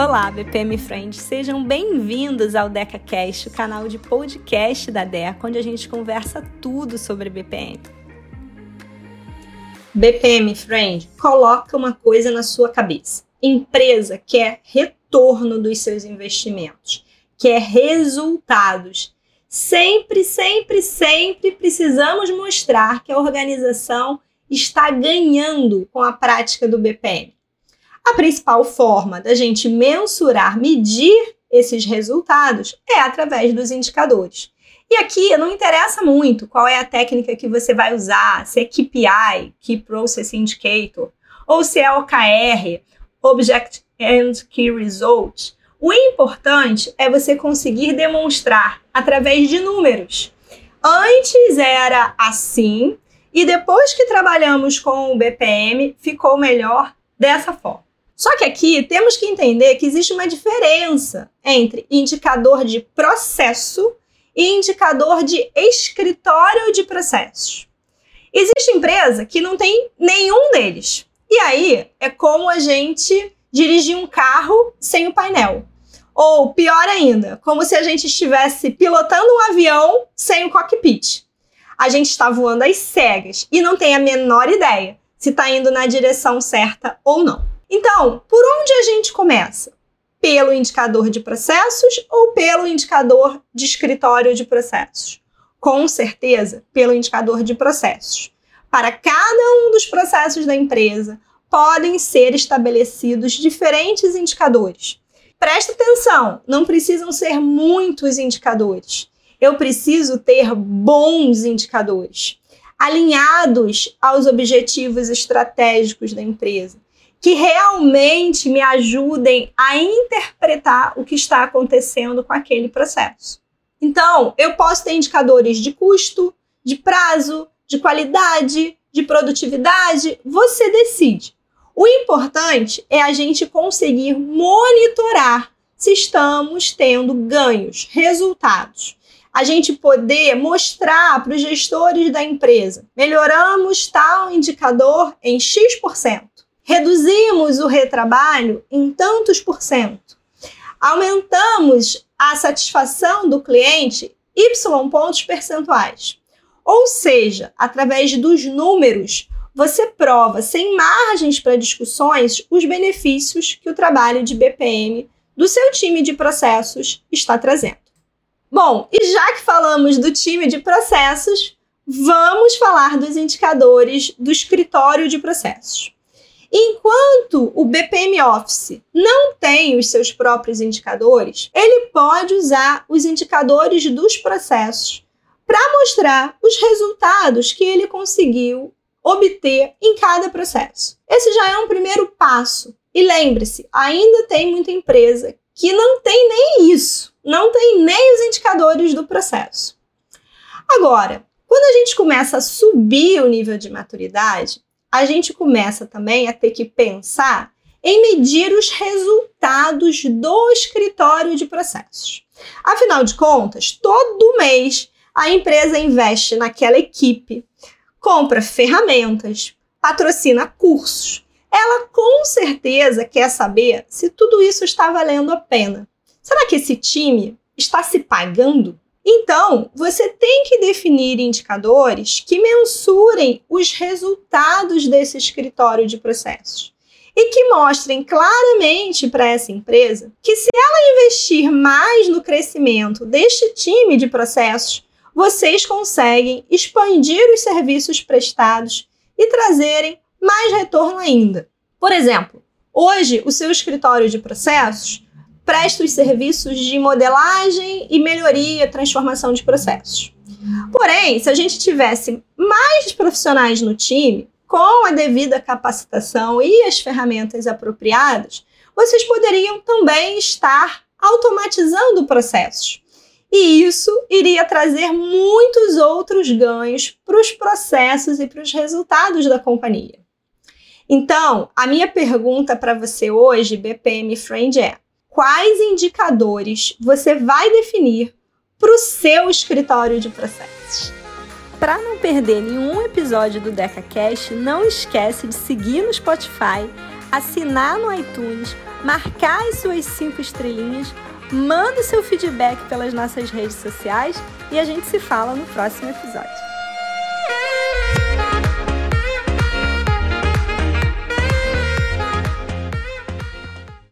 Olá, BPM Friends, sejam bem-vindos ao DecaCast, o canal de podcast da DECA, onde a gente conversa tudo sobre BPM. BPM Friend, coloca uma coisa na sua cabeça. Empresa quer retorno dos seus investimentos, quer resultados. Sempre, sempre, sempre precisamos mostrar que a organização está ganhando com a prática do BPM. A principal forma da gente mensurar, medir esses resultados é através dos indicadores. E aqui não interessa muito qual é a técnica que você vai usar, se é KPI, Key Process Indicator, ou se é OKR, Object and Key Result. O importante é você conseguir demonstrar através de números. Antes era assim, e depois que trabalhamos com o BPM, ficou melhor dessa forma. Só que aqui temos que entender que existe uma diferença entre indicador de processo e indicador de escritório de processos. Existe empresa que não tem nenhum deles. E aí é como a gente dirigir um carro sem o painel. Ou pior ainda, como se a gente estivesse pilotando um avião sem o cockpit. A gente está voando às cegas e não tem a menor ideia se está indo na direção certa ou não. Então, por onde a gente começa? Pelo indicador de processos ou pelo indicador de escritório de processos? Com certeza, pelo indicador de processos. Para cada um dos processos da empresa, podem ser estabelecidos diferentes indicadores. Presta atenção, não precisam ser muitos indicadores. Eu preciso ter bons indicadores, alinhados aos objetivos estratégicos da empresa que realmente me ajudem a interpretar o que está acontecendo com aquele processo. Então, eu posso ter indicadores de custo, de prazo, de qualidade, de produtividade, você decide. O importante é a gente conseguir monitorar se estamos tendo ganhos, resultados. A gente poder mostrar para os gestores da empresa: melhoramos tal indicador em X% reduzimos o retrabalho em tantos por cento, aumentamos a satisfação do cliente Y pontos percentuais. Ou seja, através dos números, você prova sem margens para discussões os benefícios que o trabalho de BPM do seu time de processos está trazendo. Bom, e já que falamos do time de processos, vamos falar dos indicadores do escritório de processos. Enquanto o BPM Office não tem os seus próprios indicadores, ele pode usar os indicadores dos processos para mostrar os resultados que ele conseguiu obter em cada processo. Esse já é um primeiro passo. E lembre-se, ainda tem muita empresa que não tem nem isso, não tem nem os indicadores do processo. Agora, quando a gente começa a subir o nível de maturidade, a gente começa também a ter que pensar em medir os resultados do escritório de processos. Afinal de contas, todo mês a empresa investe naquela equipe, compra ferramentas, patrocina cursos. Ela com certeza quer saber se tudo isso está valendo a pena. Será que esse time está se pagando? Então, você tem que definir indicadores que mensurem os resultados desse escritório de processos e que mostrem claramente para essa empresa que se ela investir mais no crescimento deste time de processos, vocês conseguem expandir os serviços prestados e trazerem mais retorno ainda. Por exemplo, hoje o seu escritório de processos presta os serviços de modelagem e melhoria, transformação de processos. Porém, se a gente tivesse mais profissionais no time, com a devida capacitação e as ferramentas apropriadas, vocês poderiam também estar automatizando processos. E isso iria trazer muitos outros ganhos para os processos e para os resultados da companhia. Então, a minha pergunta para você hoje, BPM Friend, é: quais indicadores você vai definir para o seu escritório de processos. Para não perder nenhum episódio do DecaCast, não esquece de seguir no Spotify, assinar no iTunes, marcar as suas cinco estrelinhas, manda o seu feedback pelas nossas redes sociais e a gente se fala no próximo episódio.